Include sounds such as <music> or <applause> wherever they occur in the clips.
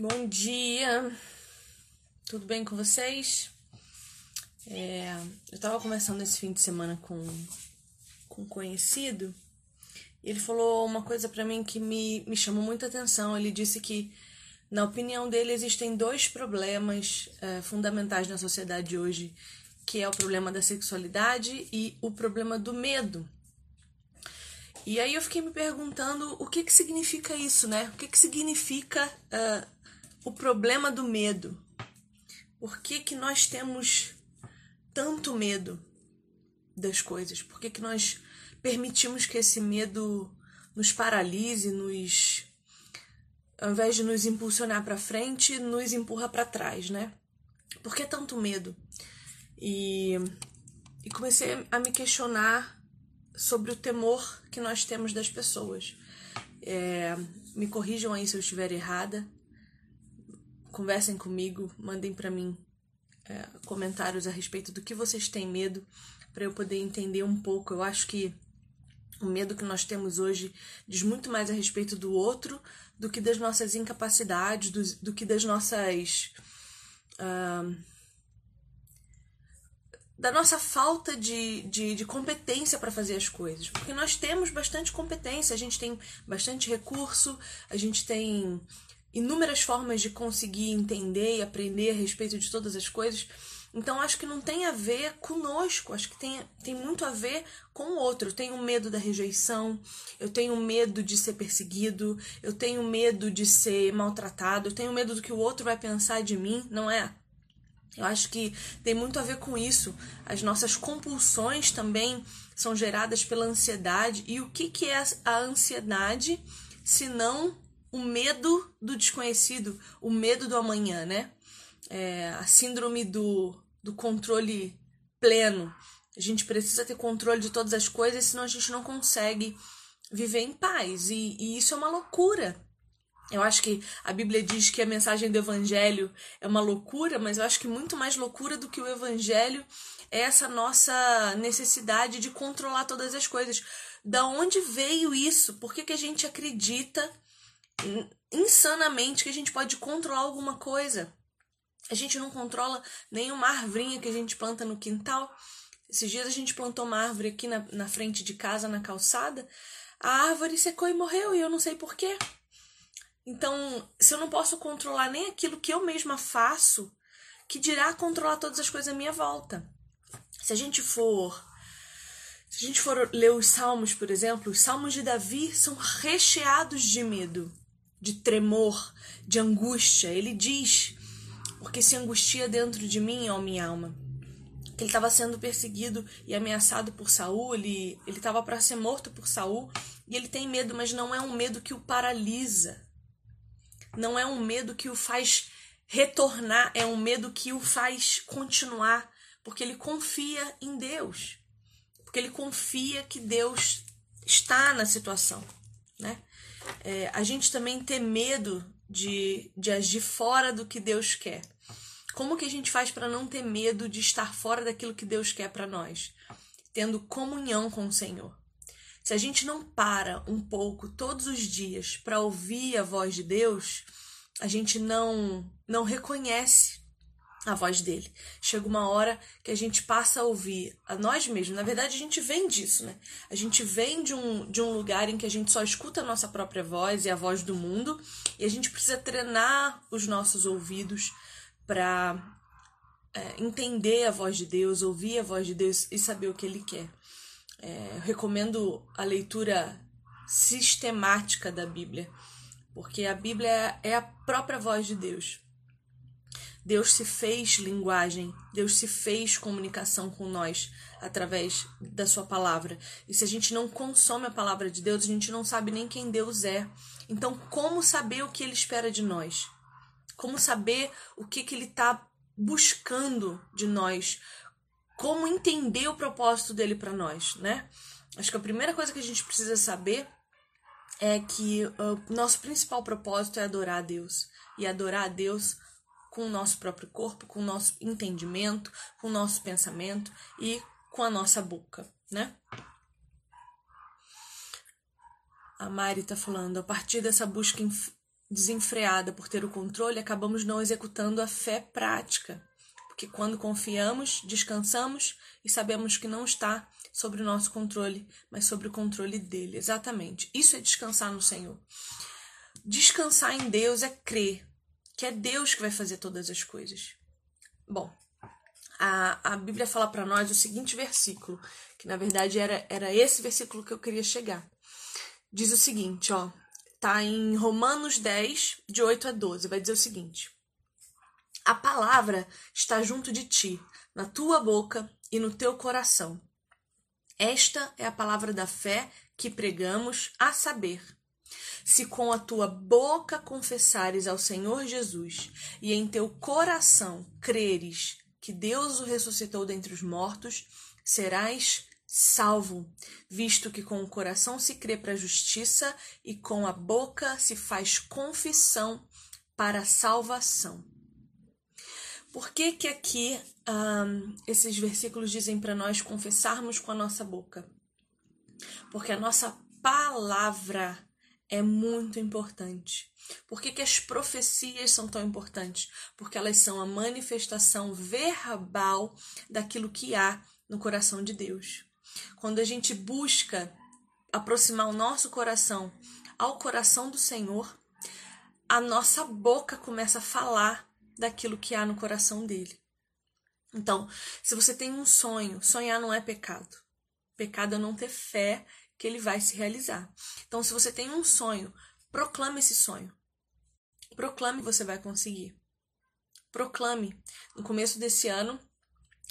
Bom dia, tudo bem com vocês? É, eu tava conversando esse fim de semana com, com um conhecido e ele falou uma coisa para mim que me, me chamou muita atenção. Ele disse que, na opinião dele, existem dois problemas é, fundamentais na sociedade hoje, que é o problema da sexualidade e o problema do medo. E aí eu fiquei me perguntando o que que significa isso, né? O que que significa uh, o problema do medo? Por que que nós temos tanto medo das coisas? Por que que nós permitimos que esse medo nos paralise, nos ao invés de nos impulsionar para frente, nos empurra para trás, né? Por que tanto medo? E, e comecei a me questionar sobre o temor que nós temos das pessoas. É, me corrijam aí se eu estiver errada. Conversem comigo, mandem para mim é, comentários a respeito do que vocês têm medo, para eu poder entender um pouco. Eu acho que o medo que nós temos hoje diz muito mais a respeito do outro do que das nossas incapacidades, do, do que das nossas. Uh, da nossa falta de, de, de competência para fazer as coisas. Porque nós temos bastante competência, a gente tem bastante recurso, a gente tem inúmeras formas de conseguir entender e aprender a respeito de todas as coisas. Então acho que não tem a ver conosco, acho que tem, tem muito a ver com o outro. Eu tenho medo da rejeição, eu tenho medo de ser perseguido, eu tenho medo de ser maltratado, eu tenho medo do que o outro vai pensar de mim, não é? Eu acho que tem muito a ver com isso. As nossas compulsões também são geradas pela ansiedade. E o que, que é a ansiedade se não o medo do desconhecido, o medo do amanhã, né? É, a síndrome do, do controle pleno. A gente precisa ter controle de todas as coisas, senão a gente não consegue viver em paz. E, e isso é uma loucura. Eu acho que a Bíblia diz que a mensagem do Evangelho é uma loucura, mas eu acho que muito mais loucura do que o Evangelho é essa nossa necessidade de controlar todas as coisas. Da onde veio isso? Por que, que a gente acredita insanamente que a gente pode controlar alguma coisa? A gente não controla nenhuma arvrinha que a gente planta no quintal. Esses dias a gente plantou uma árvore aqui na, na frente de casa, na calçada. A árvore secou e morreu e eu não sei porquê. Então, se eu não posso controlar nem aquilo que eu mesma faço, que dirá controlar todas as coisas à minha volta. Se a gente for se a gente for ler os salmos, por exemplo, os salmos de Davi são recheados de medo, de tremor, de angústia. Ele diz: Porque se angustia dentro de mim, ó minha alma. Ele estava sendo perseguido e ameaçado por Saul, ele estava para ser morto por Saul, e ele tem medo, mas não é um medo que o paralisa não é um medo que o faz retornar, é um medo que o faz continuar, porque ele confia em Deus. Porque ele confia que Deus está na situação, né? É, a gente também tem medo de, de agir fora do que Deus quer. Como que a gente faz para não ter medo de estar fora daquilo que Deus quer para nós? Tendo comunhão com o Senhor. Se a gente não para um pouco todos os dias para ouvir a voz de Deus, a gente não não reconhece a voz dele. Chega uma hora que a gente passa a ouvir a nós mesmos. Na verdade, a gente vem disso, né? A gente vem de um, de um lugar em que a gente só escuta a nossa própria voz e a voz do mundo, e a gente precisa treinar os nossos ouvidos para é, entender a voz de Deus, ouvir a voz de Deus e saber o que ele quer. É, recomendo a leitura sistemática da Bíblia, porque a Bíblia é a própria voz de Deus. Deus se fez linguagem, Deus se fez comunicação com nós através da Sua palavra. E se a gente não consome a palavra de Deus, a gente não sabe nem quem Deus é. Então, como saber o que Ele espera de nós? Como saber o que, que Ele está buscando de nós? como entender o propósito dele para nós, né? Acho que a primeira coisa que a gente precisa saber é que o nosso principal propósito é adorar a Deus e adorar a Deus com o nosso próprio corpo, com o nosso entendimento, com o nosso pensamento e com a nossa boca, né? A Mari tá falando, a partir dessa busca desenfreada por ter o controle, acabamos não executando a fé prática. Porque quando confiamos, descansamos e sabemos que não está sobre o nosso controle, mas sobre o controle dele. Exatamente. Isso é descansar no Senhor. Descansar em Deus é crer que é Deus que vai fazer todas as coisas. Bom, a, a Bíblia fala para nós o seguinte versículo, que na verdade era, era esse versículo que eu queria chegar. Diz o seguinte, ó, tá em Romanos 10, de 8 a 12, vai dizer o seguinte: A palavra está junto de ti, na tua boca e no teu coração. Esta é a palavra da fé que pregamos, a saber, se com a tua boca confessares ao Senhor Jesus e em teu coração creres que Deus o ressuscitou dentre os mortos, serás salvo, visto que com o coração se crê para a justiça e com a boca se faz confissão para a salvação. Por que que aqui um, esses versículos dizem para nós confessarmos com a nossa boca? Porque a nossa palavra é muito importante. Por que, que as profecias são tão importantes? Porque elas são a manifestação verbal daquilo que há no coração de Deus. Quando a gente busca aproximar o nosso coração ao coração do Senhor, a nossa boca começa a falar daquilo que há no coração dele. Então, se você tem um sonho, sonhar não é pecado. Pecado é não ter fé que ele vai se realizar. Então, se você tem um sonho, proclame esse sonho. Proclame, você vai conseguir. Proclame. No começo desse ano,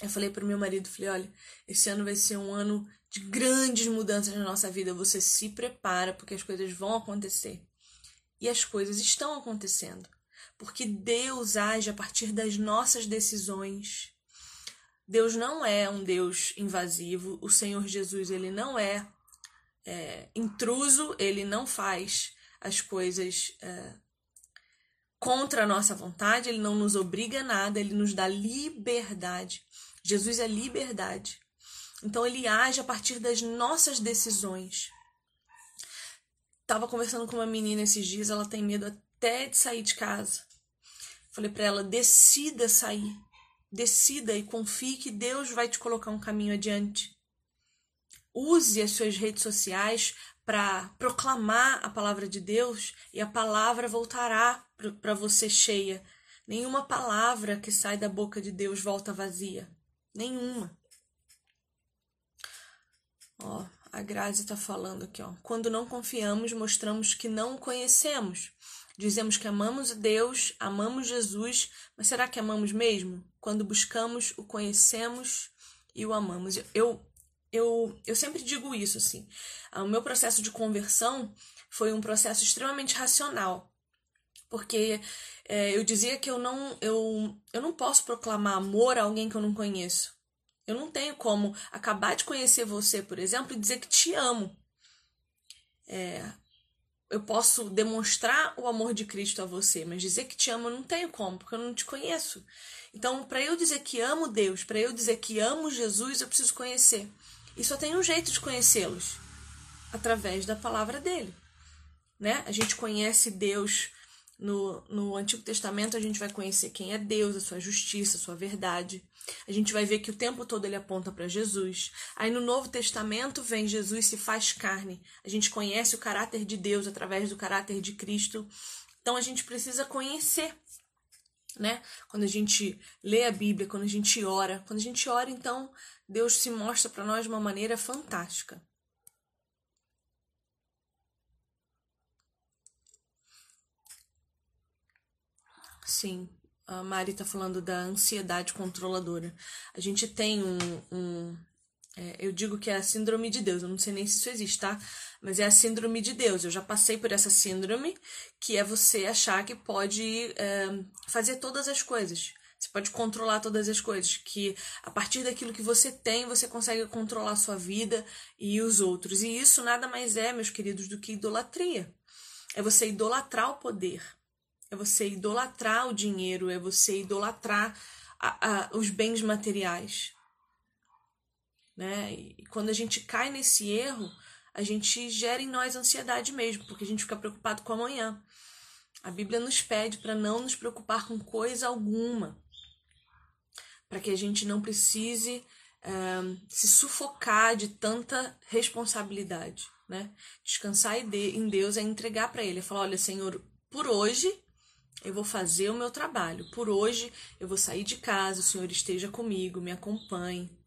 eu falei para o meu marido, falei, olha, esse ano vai ser um ano de grandes mudanças na nossa vida. Você se prepara porque as coisas vão acontecer. E as coisas estão acontecendo. Porque Deus age a partir das nossas decisões. Deus não é um Deus invasivo. O Senhor Jesus, ele não é é, intruso, ele não faz as coisas é, contra a nossa vontade, ele não nos obriga a nada, ele nos dá liberdade. Jesus é liberdade. Então ele age a partir das nossas decisões. Tava conversando com uma menina esses dias, ela tem medo até de sair de casa. Falei para ela: decida sair. Decida e confie que Deus vai te colocar um caminho adiante. Use as suas redes sociais para proclamar a palavra de Deus e a palavra voltará para você cheia. Nenhuma palavra que sai da boca de Deus volta vazia. Nenhuma. Ó, a Grazi está falando aqui, ó. Quando não confiamos, mostramos que não o conhecemos. Dizemos que amamos Deus, amamos Jesus, mas será que amamos mesmo? Quando buscamos, o conhecemos e o amamos. Eu eu, eu sempre digo isso, assim. O meu processo de conversão foi um processo extremamente racional. Porque é, eu dizia que eu não, eu, eu não posso proclamar amor a alguém que eu não conheço. Eu não tenho como acabar de conhecer você, por exemplo, e dizer que te amo. É, eu posso demonstrar o amor de Cristo a você, mas dizer que te amo eu não tenho como, porque eu não te conheço. Então, para eu dizer que amo Deus, para eu dizer que amo Jesus, eu preciso conhecer. E só tem um jeito de conhecê-los através da palavra dele. Né? A gente conhece Deus no, no Antigo Testamento, a gente vai conhecer quem é Deus, a sua justiça, a sua verdade. A gente vai ver que o tempo todo ele aponta para Jesus. Aí no Novo Testamento vem Jesus se faz carne. A gente conhece o caráter de Deus através do caráter de Cristo. Então a gente precisa conhecer, né? Quando a gente lê a Bíblia, quando a gente ora, quando a gente ora, então Deus se mostra para nós de uma maneira fantástica. Sim, a Mari está falando da ansiedade controladora. A gente tem um. um é, eu digo que é a síndrome de Deus, eu não sei nem se isso existe, tá? Mas é a síndrome de Deus. Eu já passei por essa síndrome, que é você achar que pode é, fazer todas as coisas. Você pode controlar todas as coisas, que a partir daquilo que você tem, você consegue controlar a sua vida e os outros. E isso nada mais é, meus queridos, do que idolatria. É você idolatrar o poder. É você idolatrar o dinheiro, é você idolatrar a, a, os bens materiais. Né? E quando a gente cai nesse erro, a gente gera em nós ansiedade mesmo, porque a gente fica preocupado com amanhã. A Bíblia nos pede para não nos preocupar com coisa alguma, para que a gente não precise uh, se sufocar de tanta responsabilidade, né? Descansar em Deus é entregar para Ele, é falar, olha, Senhor, por hoje eu vou fazer o meu trabalho, por hoje eu vou sair de casa, o Senhor esteja comigo, me acompanhe.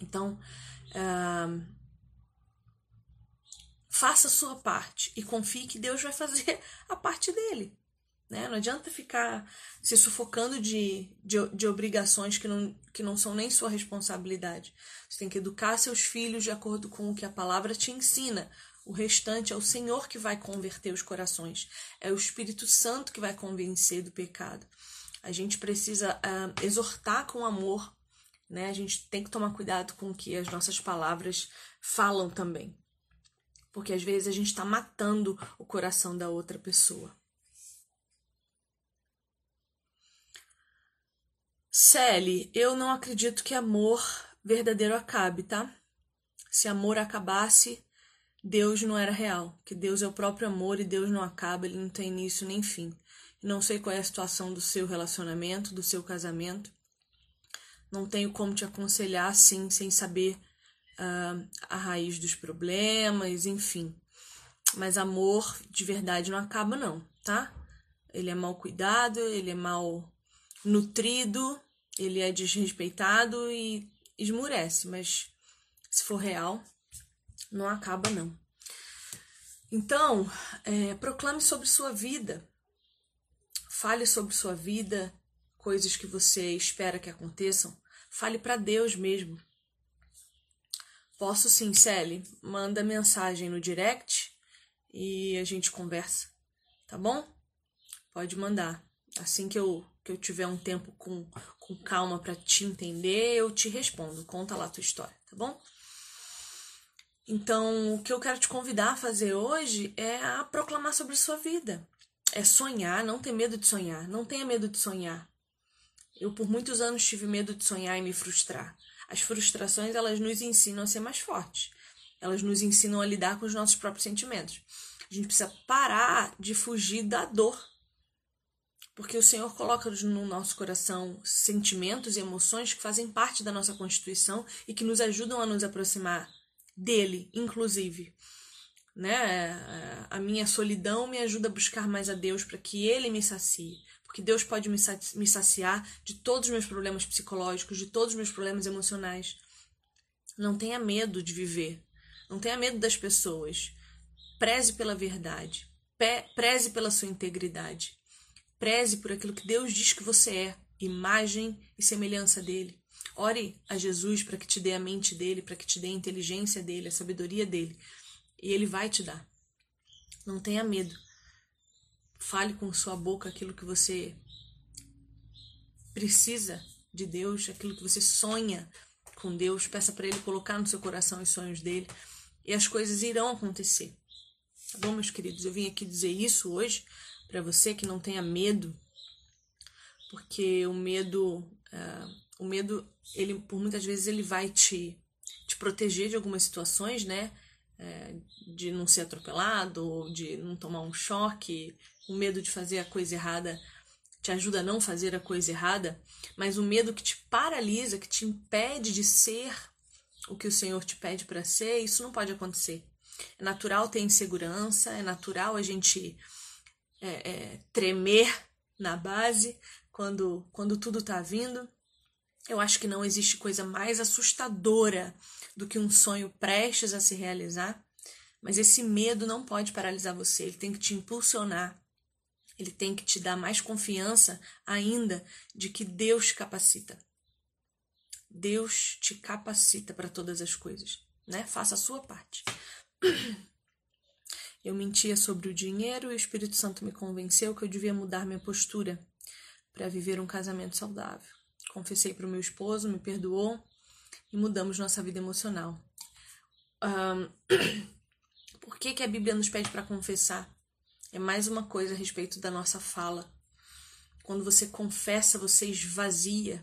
Então, uh, faça a sua parte e confie que Deus vai fazer <laughs> a parte dele. Né? Não adianta ficar se sufocando de, de, de, obrigações que não, que não são nem sua responsabilidade. Você tem que educar seus filhos de acordo com o que a palavra te ensina. O restante é o Senhor que vai converter os corações. É o Espírito Santo que vai convencer do pecado. A gente precisa uh, exortar com amor. Né? A gente tem que tomar cuidado com o que as nossas palavras falam também porque às vezes a gente está matando o coração da outra pessoa. Sally, eu não acredito que amor verdadeiro acabe, tá? Se amor acabasse, Deus não era real, que Deus é o próprio amor e Deus não acaba, ele não tem início nem fim. Não sei qual é a situação do seu relacionamento, do seu casamento. Não tenho como te aconselhar assim, sem saber uh, a raiz dos problemas, enfim. Mas amor de verdade não acaba, não, tá? Ele é mal cuidado, ele é mal nutrido, ele é desrespeitado e esmurece, mas se for real, não acaba, não. Então, é, proclame sobre sua vida, fale sobre sua vida, coisas que você espera que aconteçam, fale para Deus mesmo. Posso sim, Sally. Manda mensagem no direct e a gente conversa, tá bom? Pode mandar. Assim que eu, que eu tiver um tempo com, com calma para te entender, eu te respondo. Conta lá a tua história, tá bom? Então, o que eu quero te convidar a fazer hoje é a proclamar sobre sua vida. É sonhar, não ter medo de sonhar. Não tenha medo de sonhar. Eu, por muitos anos, tive medo de sonhar e me frustrar. As frustrações, elas nos ensinam a ser mais fortes. Elas nos ensinam a lidar com os nossos próprios sentimentos. A gente precisa parar de fugir da dor. Porque o Senhor coloca no nosso coração sentimentos e emoções que fazem parte da nossa constituição e que nos ajudam a nos aproximar dele, inclusive. Né? A minha solidão me ajuda a buscar mais a Deus para que ele me sacie porque Deus pode me saciar de todos os meus problemas psicológicos, de todos os meus problemas emocionais. Não tenha medo de viver. Não tenha medo das pessoas. Preze pela verdade. Preze pela sua integridade. Preze por aquilo que Deus diz que você é, imagem e semelhança dele. Ore a Jesus para que te dê a mente dele, para que te dê a inteligência dele, a sabedoria dele. E ele vai te dar. Não tenha medo. Fale com sua boca aquilo que você precisa de Deus, aquilo que você sonha com Deus. Peça para Ele colocar no seu coração os sonhos dele e as coisas irão acontecer. Tá bom, meus queridos? Eu vim aqui dizer isso hoje para você que não tenha medo, porque o medo, uh, o medo, ele por muitas vezes ele vai te, te proteger de algumas situações, né? É, de não ser atropelado, de não tomar um choque, o medo de fazer a coisa errada te ajuda a não fazer a coisa errada, mas o medo que te paralisa, que te impede de ser o que o Senhor te pede para ser, isso não pode acontecer. É natural ter insegurança, é natural a gente é, é, tremer na base quando, quando tudo está vindo. Eu acho que não existe coisa mais assustadora do que um sonho prestes a se realizar, mas esse medo não pode paralisar você, ele tem que te impulsionar ele tem que te dar mais confiança ainda de que Deus capacita. Deus te capacita para todas as coisas, né? Faça a sua parte. <clears throat> Eu mentia sobre o dinheiro e o Espírito Santo me convenceu que eu devia mudar minha postura para viver um casamento saudável. Confessei para o meu esposo, me perdoou e mudamos nossa vida emocional. Um, <clears throat> por que, que a Bíblia nos pede para confessar? É mais uma coisa a respeito da nossa fala. Quando você confessa, você esvazia.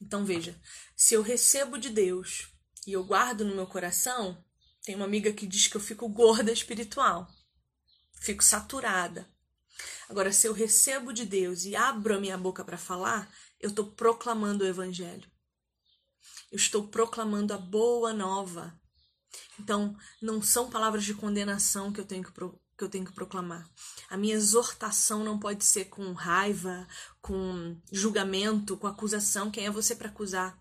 Então veja, se eu recebo de Deus e eu guardo no meu coração, tem uma amiga que diz que eu fico gorda espiritual. Fico saturada. Agora, se eu recebo de Deus e abro a minha boca para falar, eu estou proclamando o Evangelho. Eu estou proclamando a boa nova. Então, não são palavras de condenação que eu tenho que, que eu tenho que proclamar. A minha exortação não pode ser com raiva, com julgamento, com acusação. Quem é você para acusar?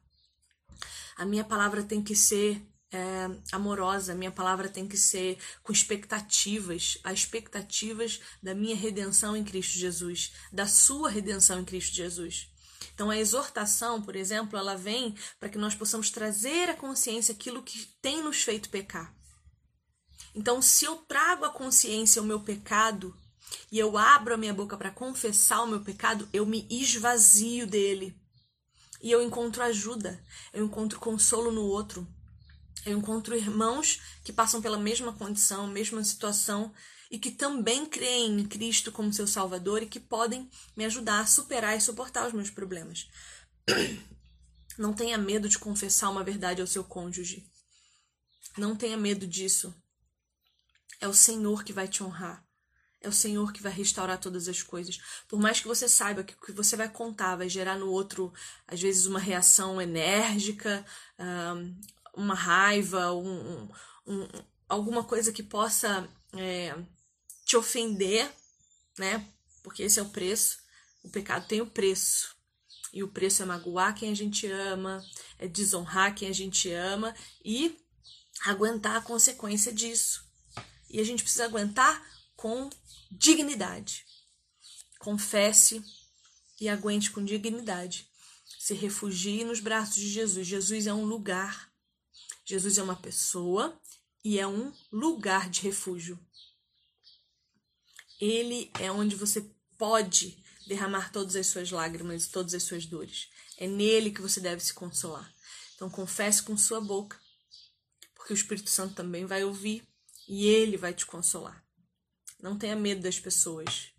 A minha palavra tem que ser é, amorosa, a minha palavra tem que ser com expectativas, as expectativas da minha redenção em Cristo Jesus, da sua redenção em Cristo Jesus. Então, a exortação, por exemplo, ela vem para que nós possamos trazer à consciência aquilo que tem nos feito pecar. Então, se eu trago à consciência o meu pecado e eu abro a minha boca para confessar o meu pecado, eu me esvazio dele. E eu encontro ajuda, eu encontro consolo no outro. Eu encontro irmãos que passam pela mesma condição, mesma situação e que também creem em Cristo como seu Salvador e que podem me ajudar a superar e suportar os meus problemas. Não tenha medo de confessar uma verdade ao seu cônjuge. Não tenha medo disso. É o Senhor que vai te honrar. É o Senhor que vai restaurar todas as coisas. Por mais que você saiba que o que você vai contar vai gerar no outro, às vezes, uma reação enérgica, uma raiva, um, um, alguma coisa que possa é, te ofender, né? Porque esse é o preço. O pecado tem o preço. E o preço é magoar quem a gente ama, é desonrar quem a gente ama e aguentar a consequência disso. E a gente precisa aguentar com dignidade. Confesse e aguente com dignidade. Se refugie nos braços de Jesus. Jesus é um lugar. Jesus é uma pessoa e é um lugar de refúgio. Ele é onde você pode derramar todas as suas lágrimas e todas as suas dores. É nele que você deve se consolar. Então confesse com sua boca, porque o Espírito Santo também vai ouvir e ele vai te consolar. Não tenha medo das pessoas.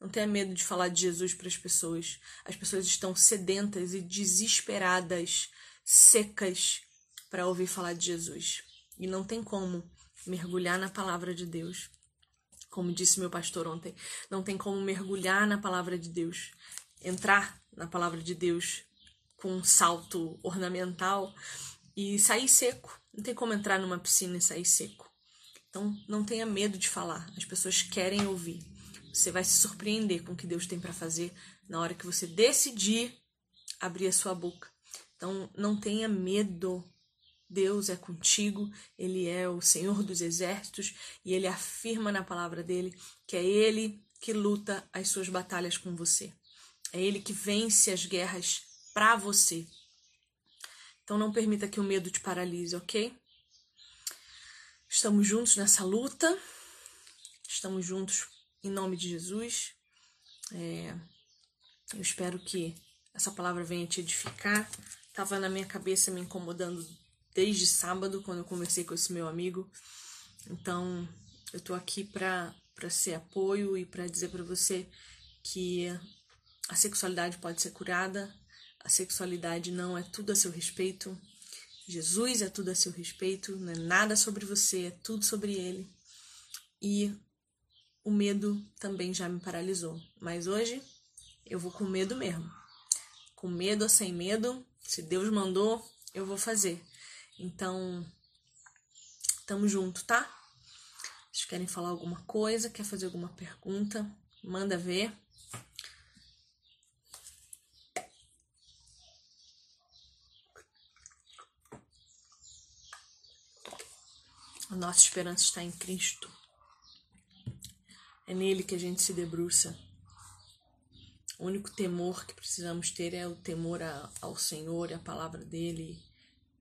Não tenha medo de falar de Jesus para as pessoas. As pessoas estão sedentas e desesperadas, secas para ouvir falar de Jesus. E não tem como mergulhar na palavra de Deus. Como disse meu pastor ontem, não tem como mergulhar na palavra de Deus, entrar na palavra de Deus com um salto ornamental e sair seco. Não tem como entrar numa piscina e sair seco. Então, não tenha medo de falar. As pessoas querem ouvir. Você vai se surpreender com o que Deus tem para fazer na hora que você decidir abrir a sua boca. Então, não tenha medo. Deus é contigo, Ele é o Senhor dos exércitos e Ele afirma na palavra dele que é Ele que luta as suas batalhas com você. É Ele que vence as guerras para você. Então não permita que o medo te paralise, ok? Estamos juntos nessa luta, estamos juntos em nome de Jesus. É, eu espero que essa palavra venha te edificar. Estava na minha cabeça me incomodando desde sábado, quando eu conversei com esse meu amigo. Então, eu tô aqui para ser apoio e para dizer para você que a sexualidade pode ser curada, a sexualidade não é tudo a seu respeito, Jesus é tudo a seu respeito, não é nada sobre você, é tudo sobre ele. E o medo também já me paralisou. Mas hoje eu vou com medo mesmo. Com medo ou sem medo, se Deus mandou, eu vou fazer. Então, tamo junto, tá? Se querem falar alguma coisa, quer fazer alguma pergunta, manda ver. A nossa esperança está em Cristo. É nele que a gente se debruça. O único temor que precisamos ter é o temor a, ao Senhor e à palavra dele,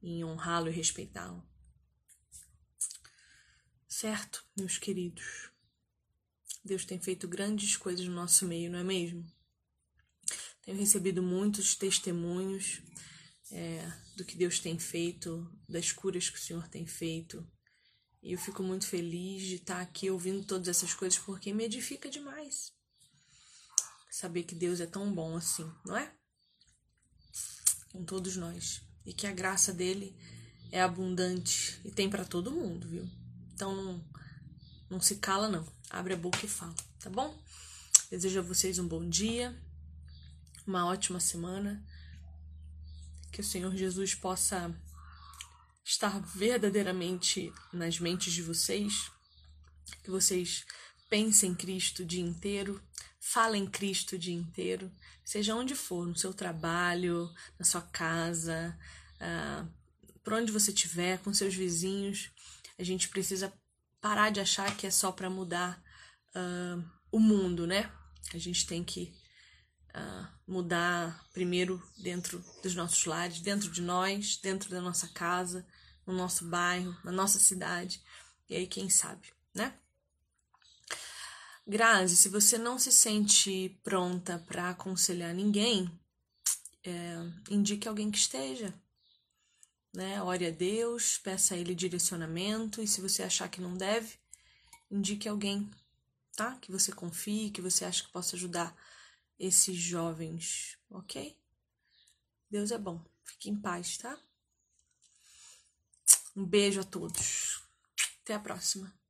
em honrá-lo e respeitá-lo. Certo, meus queridos? Deus tem feito grandes coisas no nosso meio, não é mesmo? Tenho recebido muitos testemunhos é, do que Deus tem feito, das curas que o Senhor tem feito, e eu fico muito feliz de estar aqui ouvindo todas essas coisas porque me edifica demais. Saber que Deus é tão bom assim, não é? Com todos nós. E que a graça dele é abundante e tem para todo mundo, viu? Então não, não se cala, não. Abre a boca e fala, tá bom? Desejo a vocês um bom dia, uma ótima semana. Que o Senhor Jesus possa estar verdadeiramente nas mentes de vocês. Que vocês pensem em Cristo o dia inteiro, falem Cristo o dia inteiro, seja onde for, no seu trabalho, na sua casa, uh, por onde você estiver, com seus vizinhos. A gente precisa parar de achar que é só para mudar uh, o mundo, né? A gente tem que uh, mudar primeiro dentro dos nossos lares, dentro de nós, dentro da nossa casa, no nosso bairro, na nossa cidade. E aí, quem sabe, né? Grazi, se você não se sente pronta para aconselhar ninguém, é, indique alguém que esteja. Né? Ore a Deus, peça a Ele direcionamento, e se você achar que não deve, indique alguém, tá? Que você confie, que você acha que possa ajudar esses jovens, ok? Deus é bom. Fique em paz, tá? Um beijo a todos. Até a próxima.